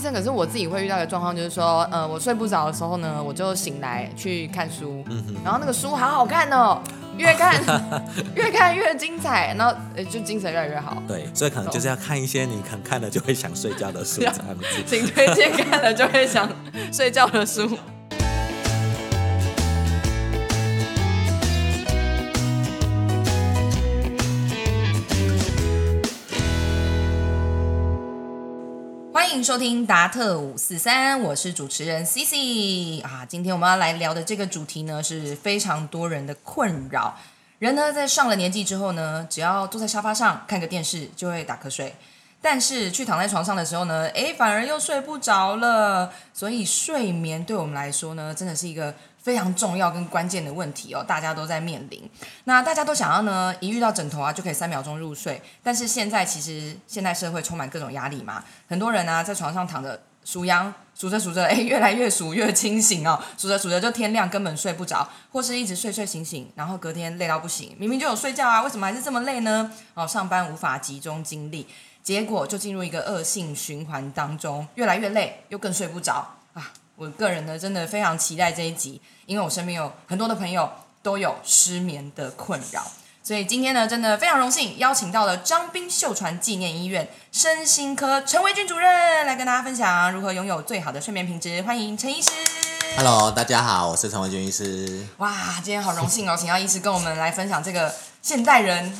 生，可是我自己会遇到一个状况，就是说，呃，我睡不着的时候呢，我就醒来去看书，然后那个书好好看哦，越看 越看越精彩，然后呃就精神越来越好。对，所以可能就是要看一些你可能看了就会想睡觉的书，这样子。请推荐看了就会想 睡觉的书。迎收听达特五四三，我是主持人 C C 啊。今天我们要来聊的这个主题呢，是非常多人的困扰。人呢，在上了年纪之后呢，只要坐在沙发上看个电视，就会打瞌睡。但是去躺在床上的时候呢，诶，反而又睡不着了。所以睡眠对我们来说呢，真的是一个。非常重要跟关键的问题哦，大家都在面临。那大家都想要呢，一遇到枕头啊，就可以三秒钟入睡。但是现在其实现代社会充满各种压力嘛，很多人呢在床上躺着数羊，数着数着，哎，越来越数越清醒哦，数着数着就天亮，根本睡不着，或是一直睡睡醒醒，然后隔天累到不行，明明就有睡觉啊，为什么还是这么累呢？哦，上班无法集中精力，结果就进入一个恶性循环当中，越来越累，又更睡不着啊。我个人呢，真的非常期待这一集，因为我身边有很多的朋友都有失眠的困扰，所以今天呢，真的非常荣幸邀请到了张斌秀传纪念医院身心科陈维军主任来跟大家分享如何拥有最好的睡眠品质。欢迎陈医师。Hello，大家好，我是陈维军医师。哇，今天好荣幸哦，请到医师跟我们来分享这个现代人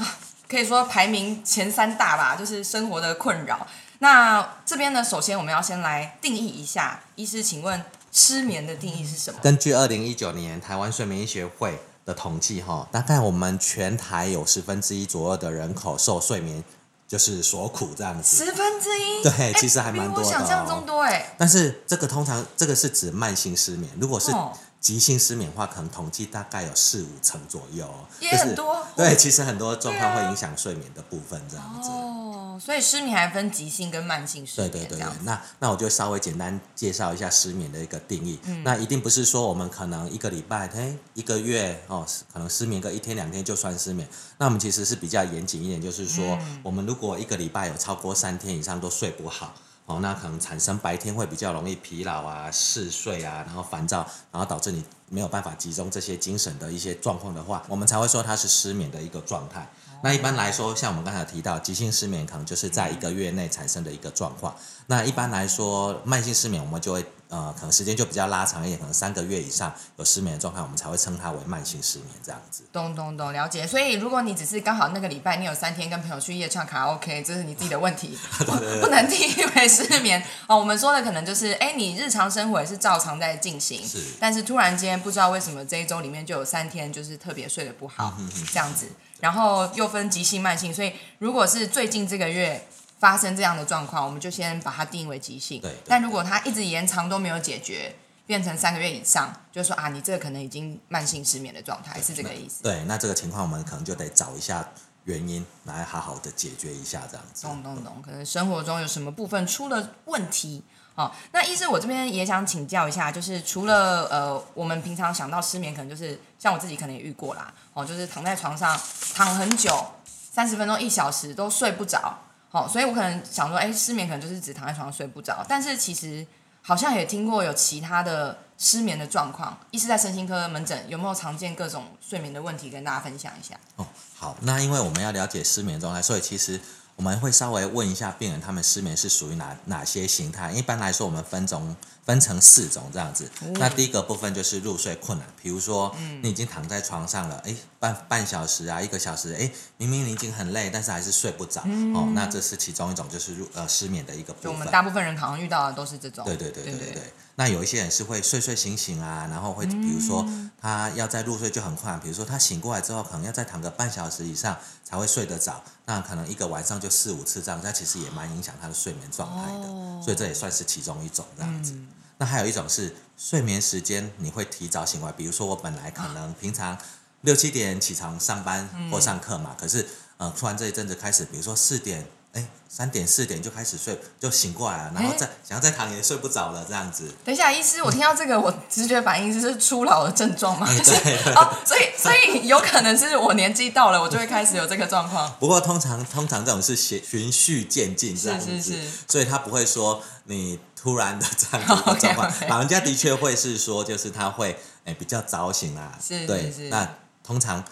可以说排名前三大吧，就是生活的困扰。那这边呢，首先我们要先来定义一下，医师，请问失眠的定义是什么？根据二零一九年台湾睡眠医学会的统计，哈，大概我们全台有十分之一左右的人口受睡眠就是所苦这样子。十分之一？对，其实还蛮多的。想象中多哎。但是这个通常这个是指慢性失眠，如果是。急性失眠的话，可能统计大概有四五成左右，也很多。对，其实很多状况会影响睡眠的部分，这样子。哦，所以失眠还分急性跟慢性失眠。对对对，那那我就稍微简单介绍一下失眠的一个定义。那一定不是说我们可能一个礼拜、哎一个月哦，可能失眠个一天两天就算失眠。那我们其实是比较严谨一点，就是说，我们如果一个礼拜有超过三天以上都睡不好。哦，那可能产生白天会比较容易疲劳啊、嗜睡啊，然后烦躁，然后导致你没有办法集中这些精神的一些状况的话，我们才会说它是失眠的一个状态。那一般来说，像我们刚才提到，急性失眠可能就是在一个月内产生的一个状况。那一般来说，慢性失眠我们就会。呃，可能时间就比较拉长一点，可能三个月以上有失眠的状态，我们才会称它为慢性失眠这样子。懂懂懂，了解。所以如果你只是刚好那个礼拜你有三天跟朋友去夜唱卡拉 OK，这是你自己的问题，不能定义为失眠哦。我们说的可能就是，哎，你日常生活也是照常在进行，是，但是突然间不知道为什么这一周里面就有三天就是特别睡得不好，这样子，然后又分急性慢性，所以如果是最近这个月。发生这样的状况，我们就先把它定义为急性。对。但如果它一直延长都没有解决，变成三个月以上，就说啊，你这个可能已经慢性失眠的状态，是这个意思。对，那这个情况我们可能就得找一下原因，来好好的解决一下这样子。懂懂懂，可能生活中有什么部分出了问题哦。那医生，我这边也想请教一下，就是除了呃，我们平常想到失眠，可能就是像我自己可能也遇过啦，哦，就是躺在床上躺很久，三十分钟、一小时都睡不着。好，所以我可能想说，哎，失眠可能就是只躺在床上睡不着，但是其实好像也听过有其他的失眠的状况。医师在身心科门诊有没有常见各种睡眠的问题，跟大家分享一下？哦，好，那因为我们要了解失眠状态，所以其实我们会稍微问一下病人，他们失眠是属于哪哪些形态？一般来说，我们分种。分成四种这样子，那第一个部分就是入睡困难，比如说你已经躺在床上了，哎，半半小时啊，一个小时，哎，明明你已经很累，但是还是睡不着，哦，那这是其中一种，就是入呃失眠的一个部分。我们大部分人好像遇到的都是这种。对对对对对对。那有一些人是会睡睡醒醒啊，然后会比如说他要在入睡就很困难，比如说他醒过来之后可能要再躺个半小时以上才会睡得着，那可能一个晚上就四五次这样，那其实也蛮影响他的睡眠状态的，所以这也算是其中一种这样子。那还有一种是睡眠时间，你会提早醒来。比如说，我本来可能平常六七点起床上班或上课嘛，可是呃，突然这一阵子开始，比如说四点哎三点四点就开始睡，就醒过来了，然后再想要再躺也睡不着了，这样子。等一下，医师，我听到这个，我直觉反应就是初老的症状吗？哎对哦，所以所以有可能是我年纪到了，我就会开始有这个状况。不过通常通常这种是循循序渐进这样子，是是是所以他不会说你突然的这样子的 状况。老人家的确会是说，就是他会哎比较早醒啊，是对是是那通常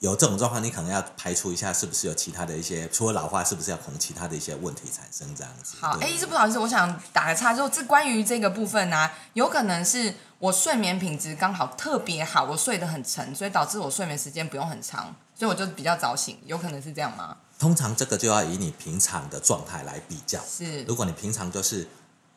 有这种状况，你可能要排除一下，是不是有其他的一些，除了老化，是不是要可能其他的一些问题产生这样子？好，对哎，医师不好意思，我想打个岔，就这关于这个部分呢、啊有可能是我睡眠品质刚好特别好，我睡得很沉，所以导致我睡眠时间不用很长，所以我就比较早醒，有可能是这样吗？通常这个就要以你平常的状态来比较。是如果你平常就是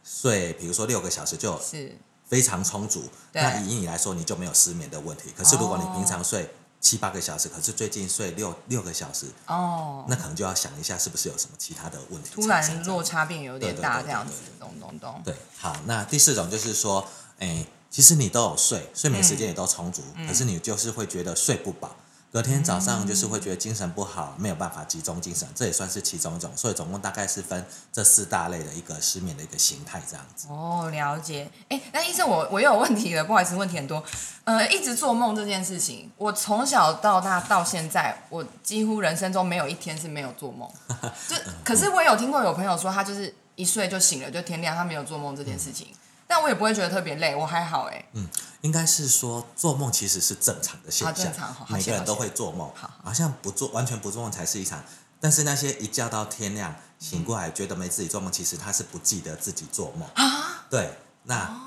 睡，比如说六个小时就是。非常充足，那以你来说你就没有失眠的问题。可是如果你哦平常睡七八个小时，可是最近睡六六个小时，哦，那可能就要想一下是不是有什么其他的问题突然落差变有点大，这样子对，懂懂懂。对，好，那第四种就是说，哎，其实你都有睡，睡眠时间也都充足，嗯。可是你就是会觉得睡不饱。隔天早上就是会觉得精神不好，没有办法集中精神，这也算是其中一种。所以总共大概是分这四大类的一个失眠的一个形态这样子。哦，了解。哎，那医生，我我又有问题了，不好意思，问题很多。呃，一直做梦这件事情，我从小到大到现在，我几乎人生中没有一天是没有做梦。就可是我有听过有朋友说，他就是一睡就醒了，就天亮，他没有做梦这件事情。但我也不会觉得特别累，我还好哎。嗯应该是说做梦其实是正常的现象，每个人都会做梦，好好像不做完全不做梦才是一场。但是那些一觉到天亮醒过来觉得没自己做梦，其实他是不记得自己做梦啊。对，那、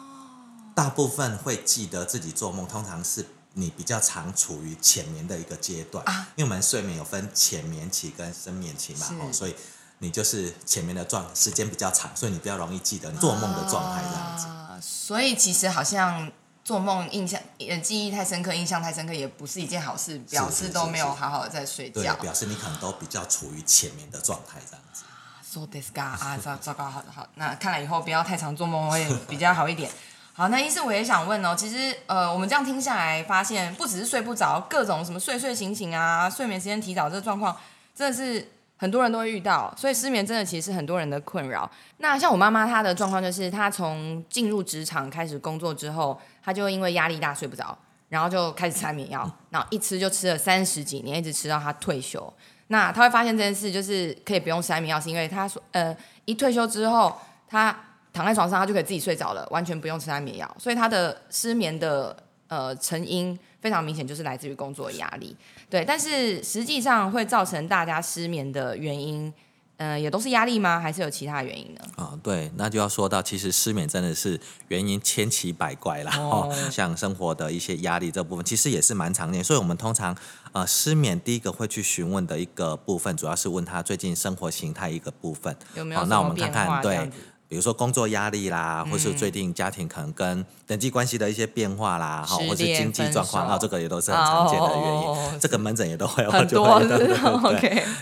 大部分会记得自己做梦，通常是你比较常处于浅眠的一个阶段，啊因为我们睡眠有分浅眠期跟深眠期嘛，哦，所以你就是前面的状时间比较长，所以你比较容易记得你做梦的状态这样子。啊所以其实好像做梦印象呃记忆太深刻，印象太深刻，也不是一件好事，表示都没有好好的在睡对觉，。表示你可能都比较处于前面的状态这样子。啊，糟糟糕，好的好，那看来以后不要太常做梦会比较好一点。好，那医师我也想问哦，其实呃，我们这样听下来，发现不只是睡不着，各种什么睡睡醒醒啊，睡眠时间提早这个状况，真的是很多人都会遇到，所以失眠真的其实是很多人的困扰。那像我妈妈她的状况就是，她从进入职场开始工作之后，她就因为压力大睡不着，然后就开始吃安眠药，然后一吃就吃了三十几年，一直吃到她退休。那她会发现这件事就是可以不用吃安眠药，是因为她说呃一退休之后，她躺在床上，她就可以自己睡着了，完全不用吃安眠药，所以她的失眠的呃成因非常明显，就是来自于工作压力。对，但是实际上会造成大家失眠的原因，呃，也都是压力吗？还是有其他原因呢？啊、对，那就要说到，其实失眠真的是原因千奇百怪啦。哦哦，像生活的一些压力这部分，其实也是蛮常见。所以我们通常呃失眠第一个会去询问的一个部分，主要是问他最近生活形态一个部分。有没有那我们看看对。比如说工作压力啦，或是最近家庭可能跟人际关系的一些变化啦，哈，失或是经济状况，手啊，这个也都是很常见的原因。哦这个门诊也都会有很多是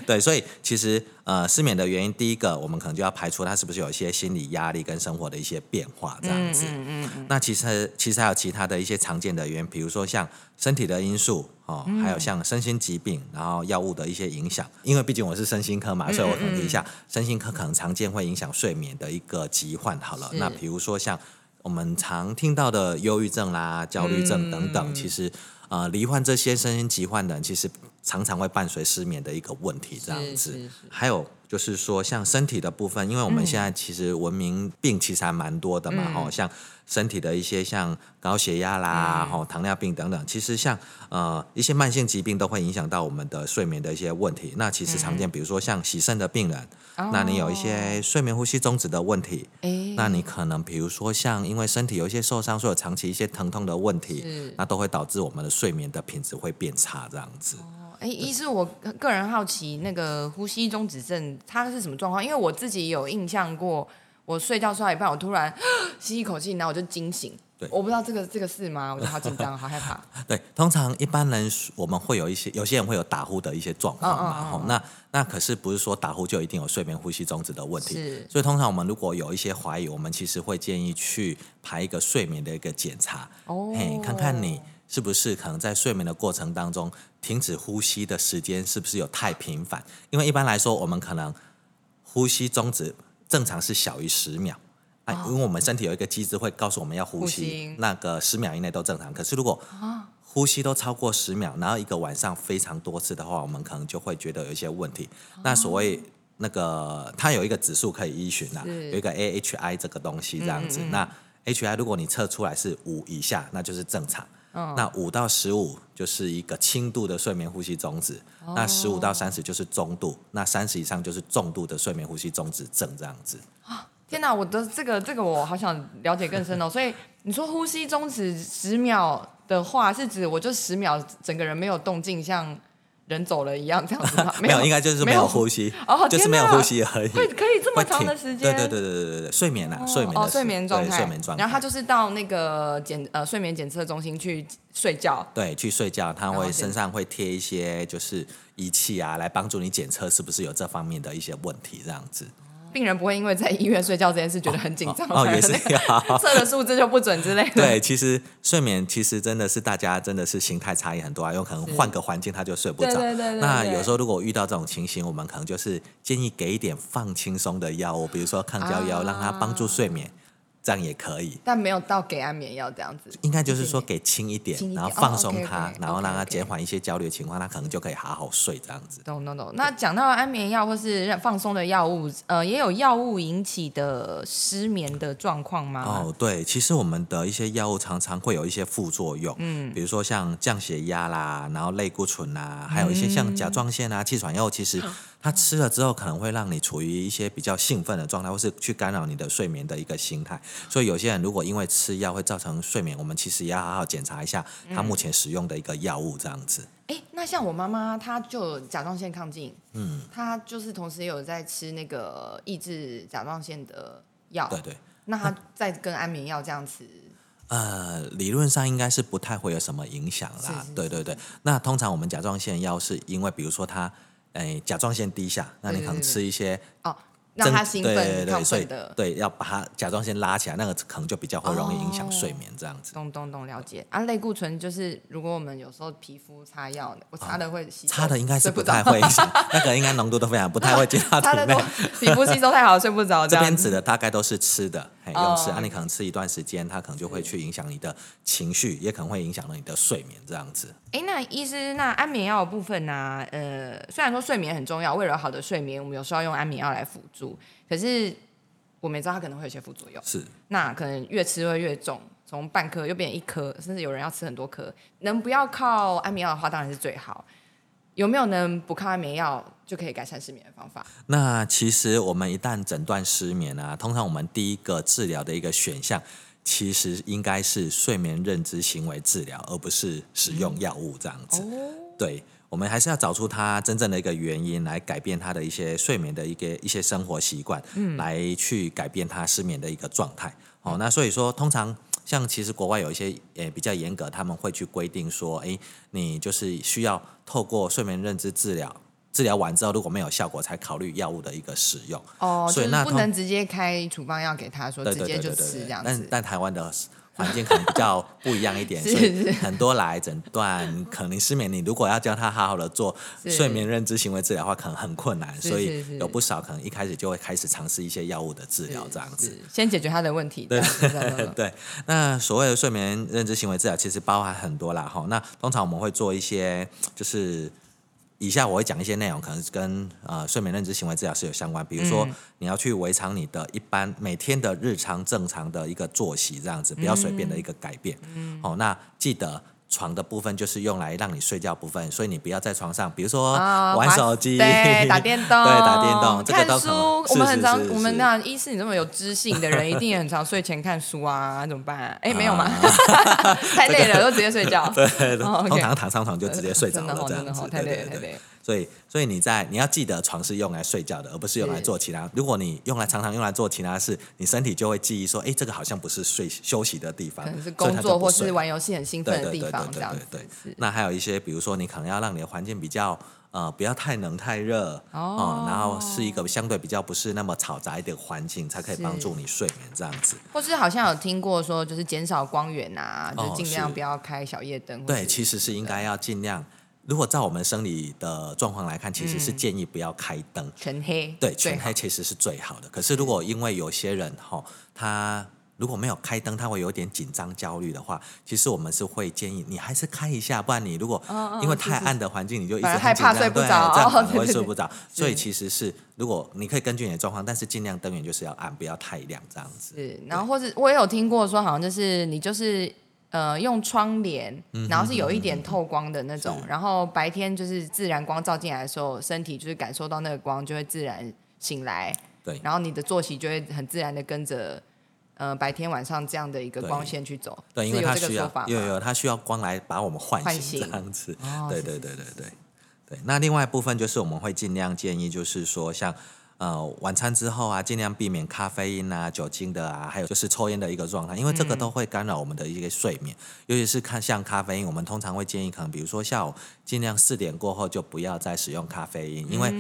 对 所以其实呃失眠的原因，第一个我们可能就要排除他是不是有一些心理压力跟生活的一些变化这样子。嗯嗯嗯那其实其实还有其他的一些常见的原因，比如说像身体的因素哦，嗯还有像身心疾病，然后药物的一些影响。因为毕竟我是身心科嘛，所以我统计一下身心科可能常见会影响睡眠的一个疾患。好了，那比如说像我们常听到的忧郁症啦、焦虑症等等，嗯其实呃罹患这些身心疾患的人，其实常常会伴随失眠的一个问题这样子。还有就是说，像身体的部分，因为我们现在其实文明病其实还蛮多的嘛，嗯。吼、像身体的一些像高血压啦，嗯。吼、糖尿病等等，其实像呃一些慢性疾病都会影响到我们的睡眠的一些问题。那其实常嗯。见，比如说像洗肾的病人，那你有一些哦。睡眠呼吸中止的问题，哎，那你可能比如说像因为身体有一些受伤，所以有长期一些疼痛的问题，那都会导致我们的睡眠的品质会变差这样子。哎，一是我个人好奇，那个呼吸中止症它是什么状况？因为我自己有印象过，我睡觉睡到一半，我突然 吸一口气，然后我就惊醒。对我不知道这个这个是吗？我就好紧张，好害怕。对，通常一般人我们会有一些，有些人会有打呼的一些状况嘛，吼、那那可是不是说打呼就一定有睡眠呼吸中止的问题？是所以通常我们如果有一些怀疑，我们其实会建议去排一个睡眠的一个检查，哦，看看你是不是可能在睡眠的过程当中停止呼吸的时间是不是有太频繁？因为一般来说，我们可能呼吸中止正常是小于十秒。啊，因为我们身体有一个机制会告诉我们要呼吸，呼吸那个十秒以内都正常。可是如果呼吸都超过十秒，然后一个晚上非常多次的话，我们可能就会觉得有一些问题。那所谓那个它有一个指数可以依循啦，是有一个 AHI 这个东西这样子。那 HI 如果你测出来是五以下，那就是正常。那五到十五就是一个轻度的睡眠呼吸中止，那十五到三十就是中度，那三十以上就是重度的睡眠呼吸中止症这样子。天哪，我的这个这个我好想了解更深哦。所以你说呼吸中止十秒的话，是指我就十秒整个人没有动静，像人走了一样这样子吗？没有，应该就是没有呼吸，哦就是没有呼吸而已。会可以这么长的时间？对对对对对对对，睡眠啊，睡眠哦，睡眠状态，睡眠状态。然后他就是到那个检呃睡眠检测中心去睡觉。对去睡觉，他会身上会贴一些就是仪器啊，来帮助你检测是不是有这方面的一些问题，这样子。病人不会因为在医院睡觉这件事觉得很紧张，哦，也是 测的数字就不准之类的。对，其实睡眠其实真的是大家真的是形态差异很多啊，有可能换个环境他就睡不着。对对对对对那有时候如果遇到这种情形，我们可能就是建议给一点放轻松的药物，比如说抗焦药，啊让他帮助睡眠，这样也可以。但没有到给安眠药这样子。应该就是说给轻一点，然后放哦松它，然后让它 OK，OK 减缓一些焦虑的情况，它可能就可以好好睡这样子。懂懂懂。那讲到安眠药或是让放松的药物，呃，也有药物引起的失眠的状况吗？哦，对，其实我们的一些药物常常会有一些副作用，嗯，比如说像降血压啦，然后类固醇啦，还有一些像甲状腺啊、气喘药，其实它吃了之后可能会让你处于一些比较兴奋的状态，或是去干扰你的睡眠的一个心态。所以有些人如果因为吃药会造成睡眠，我们其实也要好好检查一下他目前使用的一个药物这样子。哎，那像我妈妈，她就甲状腺亢进，嗯，她就是同时也有在吃那个抑制甲状腺的药，对对。那她在跟安眠药这样子，呃，理论上应该是不太会有什么影响啦。是是对对对，那通常我们甲状腺药是因为，比如说它，诶、甲状腺低下，那你可能吃一些哦，让他兴奋、对对，对所以。对要把它甲状腺拉起来，那个可能就比较会容易影响睡眠这样子。懂懂懂，了解啊。类固醇就是，如果我们有时候皮肤擦药，我擦的会吸收，擦的应该是不太会，那个应该浓度都非常不太会进到 擦的都体内。皮肤吸收太好，睡不着。这边指的大概都是吃的，嘿，用吃，哦啊，你可能吃一段时间，它可能就会去影响你的情绪，也可能会影响到你的睡眠这样子。哎，那医师，那安眠药的部分呢、呃，虽然说睡眠很重要，为了好的睡眠，我们有时候要用安眠药来辅助，可是我们也知道它可能会有些副作用，是，那可能越吃会越重，从半颗又变成一颗，甚至有人要吃很多颗。能不要靠安眠药的话，当然是最好。有没有能不靠安眠药就可以改善失眠的方法？那其实我们一旦诊断失眠啊，通常我们第一个治疗的一个选项，其实应该是睡眠认知行为治疗，而不是使用药物这样子。对，我们还是要找出他真正的一个原因，来改变他的一些睡眠的一个一些生活习惯，来去改变他失眠的一个状态。哦，那所以说，通常像其实国外有一些也比较严格，他们会去规定说，哎，你就是需要透过睡眠认知治疗，治疗完之后如果没有效果，才考虑药物的一个使用。哦，所以那不能直接开处方药给他说，直接就吃这样子。但但台湾的环境可能比较不一样一点，是所以很多来诊断可能失眠，你如果要教他好好的做睡眠认知行为治疗的话，可能很困难，所以有不少可能一开始就会开始尝试一些药物的治疗这样子。是先解决他的问题。对，对，那所谓的睡眠认知行为治疗其实包含很多啦哈。那通常我们会做一些，就是以下我会讲一些内容，可能是跟呃睡眠认知行为治疗是有相关。比如说，嗯你要去维常你的一般每天的日常正常的一个作息，这样子不要随便的一个改变。嗯，哦，那记得。床的部分就是用来让你睡觉部分，所以你不要在床上，比如说啊玩手机、对，打电动，对，打电动，这个看书。是我们很常我们那一是，你这么有知性的人，一定也很常睡前看书啊，怎么办？哎，没有吗？啊 太累了，都直接睡觉。对，对哦，OK 通常躺上床就直接睡着真的好，真的好，。太累了，太累了。所以，所以你在你要记得，床是用来睡觉的，而不是用来做其他。如果你用来常常用来做其他事，你身体就会记忆说，哎，这个好像不是睡休息的地方，可能是工作或是玩游戏很兴奋的地方，对对对。那还有一些，比如说你可能要让你的环境比较呃不要太冷太热哦呃然后是一个相对比较不是那么嘈杂一点的环境，才可以是帮助你睡眠这样子。或是好像有听过说，就是减少光源啊，就哦尽量不要开小夜灯。或对，其实是应该要尽量如果照我们生理的状况来看，其实是建议不要开灯。全黑，对，全黑其实是最好的。可是如果因为有些人哈、他如果没有开灯，他会有点紧张焦虑的话，其实我们是会建议你还是开一下，不然你如果因为是是太暗的环境，你就一直害很怕睡不着这样反而哦对对对会睡不着。所以其实是如果你可以根据你的状况，但是尽量灯源就是要暗，不要太亮这样子。是，然后或者我也有听过说，好像就是你就是呃用窗帘，然后是有一点透光的那种，是。然后白天就是自然光照进来的时候，身体就是感受到那个光，就会自然醒来，对。然后你的作息就会很自然的跟着呃白天晚上这样的一个光线去走，对，因为它需要有有它需要光来把我们唤唤醒这醒样子。对对对对对对。那另外一部分就是我们会尽量建议，就是说像呃晚餐之后啊，尽量避免咖啡因啊、酒精的啊，还有就是抽烟的一个状态，因为这个都会干扰我们的一些睡眠。尤其是看像咖啡因，我们通常会建议可能比如说下午尽量四点过后就不要再使用咖啡因，因为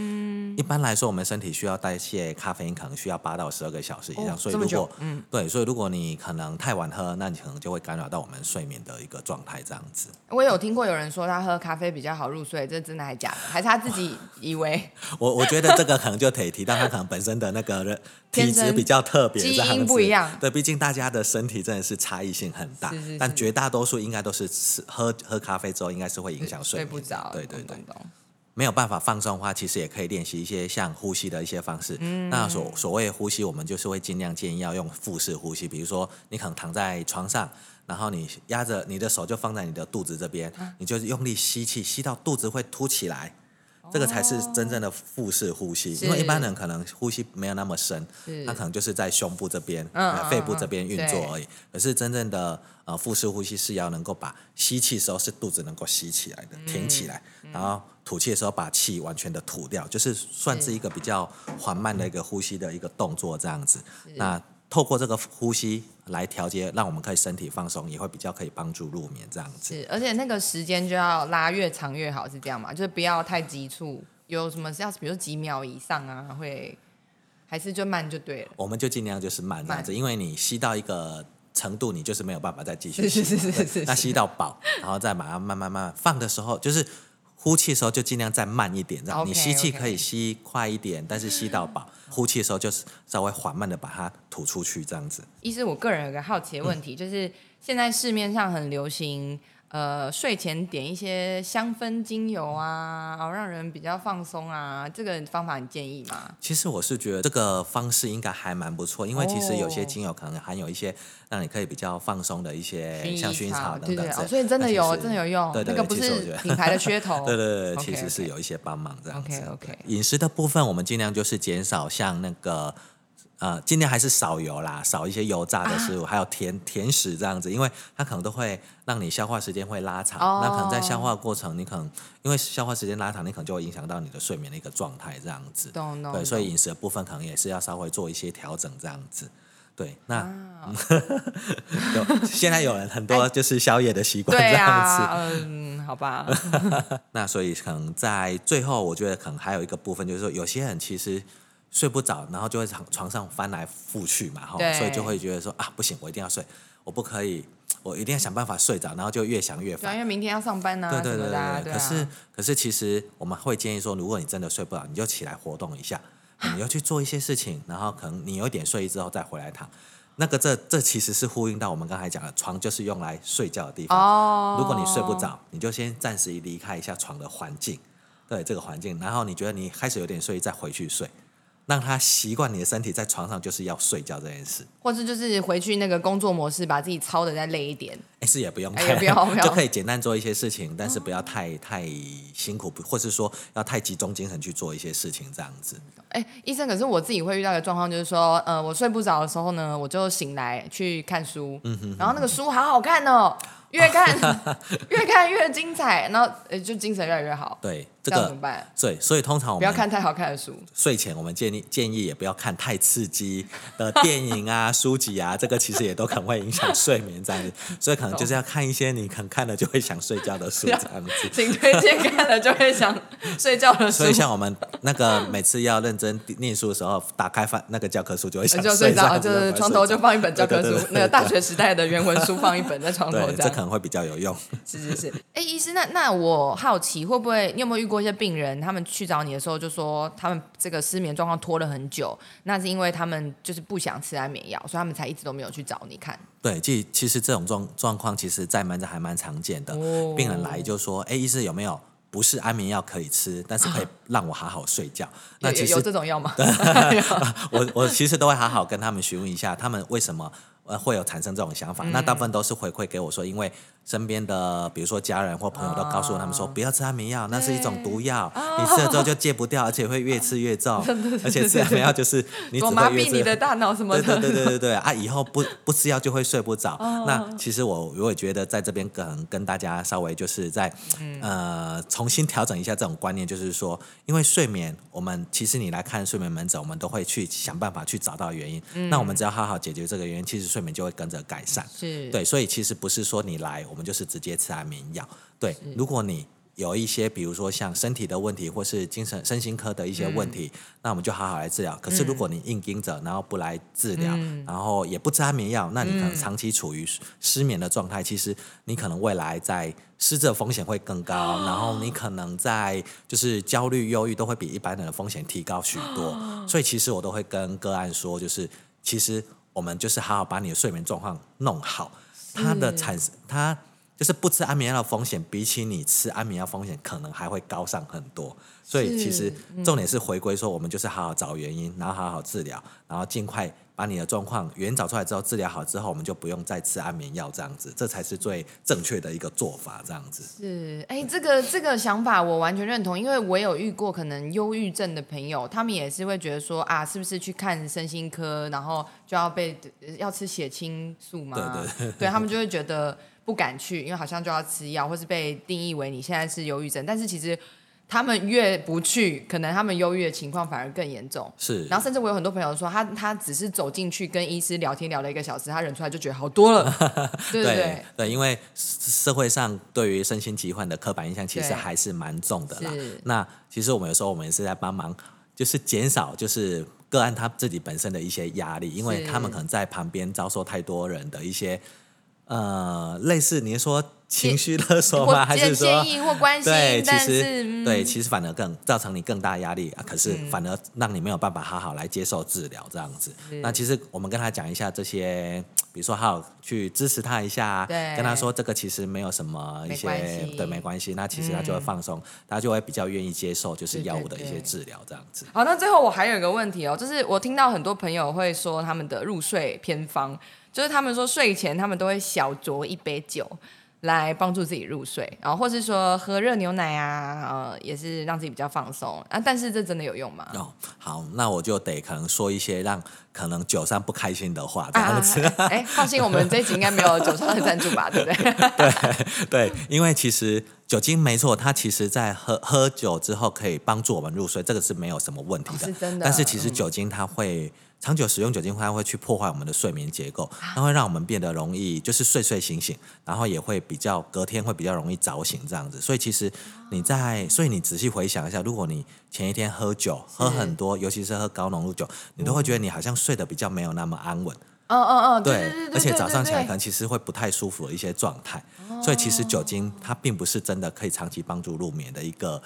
一般来说我们身体需要代谢咖啡因可能需要八到十二个小时以上，哦所以如果久嗯。对，所以如果你可能太晚喝，那你可能就会干扰到我们睡眠的一个状态，这样子。我有听过有人说他喝咖啡比较好入睡，这真的还假？的？还是他自己以为？我我觉得这个可能就得提到他可能本身的。那个体质比较特别，基因不一样。对，毕竟大家的身体真的是差异性很大，是是是。但绝大多数应该都是吃喝喝咖啡之后，应该是会影响睡眠的。睡不着？对对对。懂，懂懂没有办法放松的话，其实也可以练习一些像呼吸的一些方式。那所所谓呼吸，我们就是会尽量建议要用腹式呼吸，比如说你可能躺在床上。然后你压着你的手就放在你的肚子这边，你就用力吸气，吸到肚子会凸起来，这个才是真正的腹式呼吸。因为一般人可能呼吸没有那么深，是他可能就是在胸部这边、肺部嗯这边运作而已。可是真正的呃腹式呼吸是要能够把吸气的时候是肚子能够吸起来的，挺起来，然后吐气的时候把气完全的吐掉，就是算是一个比较缓慢的一个呼吸的一个动作这样子。那透过这个呼吸来调节，让我们可以身体放松，也会比较可以帮助入眠这样子。是，而且那个时间就要拉越长越好，是这样吗？就是不要太急促，有什么是要比如说几秒以上啊，会还是就慢就对了。我们就尽量就是慢这样子，因为你吸到一个程度，你就是没有办法再继续是吸。对是是是是那吸到饱，然后再把它慢慢慢慢放的时候，就是呼气的时候就尽量再慢一点，这样 OK，你吸气可以吸快一点，但是吸到饱，呼气的时候就是稍微缓慢的把它吐出去，这样子。医师，我个人有个好奇的问题，就是现在市面上很流行，呃，睡前点一些香氛精油啊，然后让人比较放松啊，这个方法你建议吗？其实我是觉得这个方式应该还蛮不错，因为其实有些哦精油可能含有一些让你可以比较放松的一些像薰衣草等对对哦，等所以真的有，真的有用，对对那个不是品牌的噱头。对对对 OK，其实是有一些帮忙这样子。OK，OK 对饮食的部分，我们尽量就是减少像那个。呃，尽量还是少油啦，少一些油炸的食物，还有甜甜食这样子，因为它可能都会让你消化时间会拉长。哦那可能在消化过程，你可能因为消化时间拉长，你可能就会影响到你的睡眠的一个状态这样子。懂懂对，所以懂饮食的部分可能也是要稍微做一些调整这样子。对，那、啊 有现在有人很多 就是宵夜的习惯这对样子。啊，嗯，好吧，那所以可能在最后，我觉得可能还有一个部分，就是说有些人其实睡不着，然后就会床床上翻来覆去嘛，哈对，所以就会觉得说啊，不行，我一定要睡，我不可以，我一定要想办法睡着，然后就越想越烦因。为明天要上班啊，对对对对。可是可是其实我们会建议说，如果你真的睡不着，你就起来活动一下，你要去做一些事情，然后可能你有一点睡意之后再回来躺。那个这这其实是呼应到我们刚才讲的，床就是用来睡觉的地方。哦，如果你睡不着，你就先暂时离开一下床的环境，对这个环境，然后你觉得你开始有点睡意，再回去睡，让他习惯你的身体在床上就是要睡觉这件事。或者就是回去那个工作模式，把自己操的再累一点。哎，是也不用哎太，也不要 就可以简单做一些事情，但是不要太太辛苦，或是说要太集中精神去做一些事情这样子。哎，医生，可是我自己会遇到一个状况，就是说，呃，我睡不着的时候呢，我就醒来去看书，嗯然后那个书好好看哦，越看 越看越精彩，然后呃就精神越来越好。对，这个怎么办？对，所以通常我们不要看太好看的书。睡前我们建议建议也不要看太刺激的 电影啊、书籍啊，这个其实也都可能会影响睡眠这样子。所以可能就是要看一些你可能看了就会想睡觉的书，这样子。请推荐看了就会想睡觉的书所以，像我们那个每次要认真念书的时候，打开翻那个教科书就会想就睡着，就是床头就放一本教科书那个大学时代的原文书放一本在床头，这样。这可能会比较有用。是是是，哎，医师，那那我好奇，会不会你有没有遇过一些病人，他们去找你的时候就说，他们这个失眠状况拖了很久，那是因为他们就是不想吃安眠药，所以他们才一直都没有去找你看。对，其其实这种状状况，其实在门诊还蛮常见的。哦病人来就说：“哎，医师有没有不是安眠药可以吃，但是可以让我好好睡觉？” 那有有有这种药吗？我我其实都会好好跟他们询问一下，他们为什么呃会有产生这种想法。那大部分都是回馈给我说，因为身边的比如说家人或朋友都告诉他们说，不要吃安眠药，那是一种毒药，你吃了之后就戒不掉，而且会越吃越重，而且吃安眠药就是你只我麻会越吃痹你的大脑什么的。对对对对啊！以后不不吃药就会睡不着。那其实我我也觉得在这边可能跟大家稍微就是在、呃重新调整一下这种观念，就是说，因为睡眠，我们其实你来看睡眠门诊，我们都会去想办法去找到原因。那我们只要好好解决这个原因，其实睡眠就会跟着改善。是，对，所以其实不是说你来我们就是直接吃安眠药。对，如果你有一些比如说像身体的问题，或是精神身心科的一些问题，那我们就好好来治疗。可是如果你硬盯着，然后不来治疗，然后也不吃安眠药，那你可能长期处于失眠的状态，其实你可能未来在失智的风险会更高，然后你可能在就是焦虑、忧郁都会比一般人的风险提高许多。所以其实我都会跟个案说，就是其实我们就是好好把你的睡眠状况弄好，它的产生它。就是不吃安眠药的风险，比起你吃安眠药风险，可能还会高上很多。所以其实重点是回归说，我们就是好好找原因，然后好好治疗，然后尽快把你的状况原因找出来之后，治疗好之后，我们就不用再吃安眠药这样子，这才是最正确的一个做法。这样子是，哎，这个这个想法我完全认同，因为我有遇过可能忧郁症的朋友，他们也是会觉得说啊，是不是去看身心科，然后就要被要吃血清素吗？对对对他们就会觉得不敢去，因为好像就要吃药，或是被定义为你现在是忧郁症，但是其实。他们越不去，可能他们忧郁的情况反而更严重。是，然后甚至我有很多朋友说，他他只是走进去跟医师聊天聊了一个小时，他忍出来就觉得好多了。对对对对，因为社会上对于身心疾患的刻板印象其实还是蛮重的啦。那其实我们有时候我们也是在帮忙，就是减少就是个案他自己本身的一些压力，因为他们可能在旁边遭受太多人的一些呃类似你说情绪勒索吗？还是建说建议或关心对，，其但实、嗯、对，其实反而更造成你更大压力啊。可是反而让你没有办法好好来接受治疗这样子。那其实我们跟他讲一下这些，比如说好好去支持他一下，对跟他说这个其实没有什么一些系对没关系，那其实他就会放松，他就会比较愿意接受就是药物的一些治疗这样子。好，那最后我还有一个问题哦，就是我听到很多朋友会说他们的入睡偏方，就是他们说睡前他们都会小酌一杯酒。来帮助自己入睡，然后或是说喝热牛奶啊，呃，也是让自己比较放松啊。但是这真的有用吗？哦，好，那我就得可能说一些让可能酒商不开心的话，这样子。啊，哎、放心，我们这一集应该没有酒商的赞助吧，对不对？对对，因为其实酒精没错，它其实在喝喝酒之后可以帮助我们入睡，这个是没有什么问题的。哦是真的但是其实嗯酒精它会。长久使用酒精，它会去破坏我们的睡眠结构，它会让我们变得容易就是睡睡醒醒，然后也会比较隔天会比较容易早醒这样子。所以其实你在，所以你仔细回想一下，如果你前一天喝酒喝很多，尤其是喝高浓度酒，你都会觉得你好像睡得比较没有那么安稳。嗯嗯嗯，对而且早上起来可能其实会不太舒服的一些状态，所以其实酒精它并不是真的可以长期帮助入眠的一个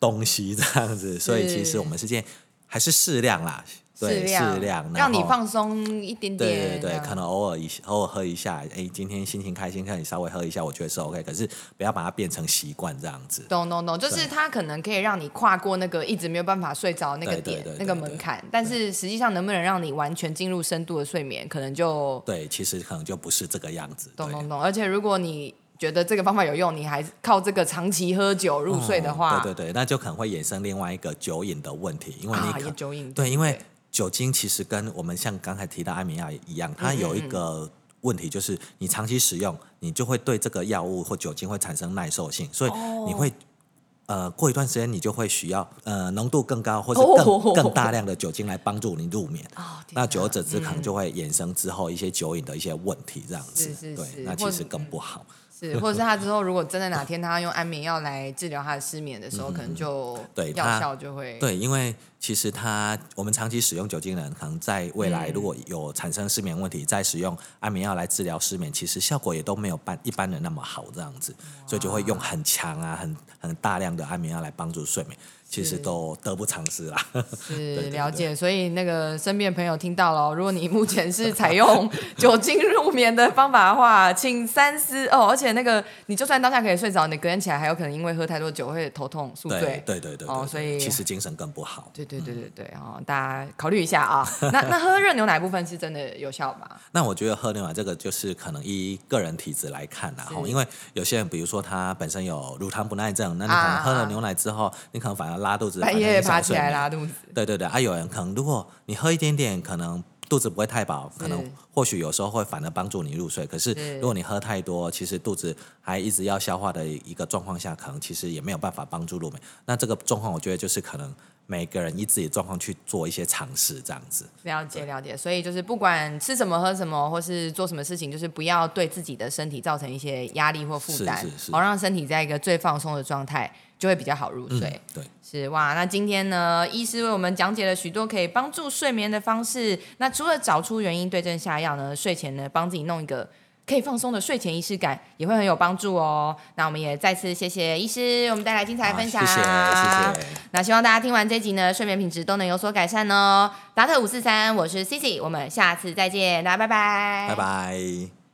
东西，这样子。所以其实我们是建议还是适量啦，对，适量让你放松一点点，对对对，可能偶尔一偶尔喝一下，哎，今天心情开心，看你稍微喝一下，我觉得是 OK。可是不要把它变成习惯这样子。懂懂懂，就是它可能可以让你跨过那个一直没有办法睡着那个点对对对对那个门槛，但是实际上能不能让你完全进入深度的睡眠，可能就对，其实可能就不是这个样子。对懂懂懂。而且如果你觉得这个方法有用，你还靠这个长期喝酒入睡的话，哦对对对，那就可能会衍生另外一个酒瘾的问题，因为你酒瘾，对，因为酒精其实跟我们像刚才提到安眠药一样，它有一个问题，就是你长期使用，你就会对这个药物或酒精会产生耐受性，所以你会呃，过一段时间你就会需要呃浓度更高或者哦更、更大量的酒精来帮助你入眠。那久而久之，可能就会衍生之后一些酒瘾的一些问题，这样子。是是对那其实更不好。是，或者是他之后如果真的哪天他要用安眠药来治疗他的失眠的时候，可能就嗯对药效就会对，因为其实他我们长期使用酒精的人，可能在未来嗯。如果有产生失眠问题，再使用安眠药来治疗失眠，其实效果也都没有般一般人那么好，这样子，所以就会用很强啊、很很大量的安眠药来帮助睡眠，其实都得不偿失啦。是 对了解，所以那个身边的朋友听到了哦，如果你目前是采用 酒精入眠的方法的话，请三思哦。而且那个你就算当下可以睡着，你隔天起来还有可能因为喝太多酒会头痛、宿对醉。对对对对哦所以其实精神更不好。对对对对对，哦，大家考虑一下啊。那 那喝热牛奶部分是真的有效吗？那我觉得喝牛奶这个就是可能依个人体质来看啦，是吼，因为有些人比如说他本身有乳糖不耐症，那你可能喝了牛奶之后，你可能反而拉肚子，半夜爬起来拉肚子，对对对，啊，有人可能如果你喝一点点，可能肚子不会太饱，可能或许有时候会反而帮助你入睡。可是是如果你喝太多，其实肚子还一直要消化的一个状况下，可能其实也没有办法帮助入眠。那这个状况，我觉得就是可能每个人依自己的状况去做一些尝试，这样子。了解了解。所以就是不管吃什么喝什么，或是做什么事情，就是不要对自己的身体造成一些压力或负担好让身体在一个最放松的状态，就会比较好入睡。嗯，对。是哇，那今天呢，医师为我们讲解了许多可以帮助睡眠的方式。那除了找出原因、对症下药呢，睡前呢帮自己弄一个可以放松的睡前仪式感，也会很有帮助哦。那我们也再次谢谢医师，我们带来精彩的分享。好谢谢谢谢。那希望大家听完这集呢，睡眠品质都能有所改善哦。达特五四三，我是 Cici，我们下次再见，大家拜拜，拜拜。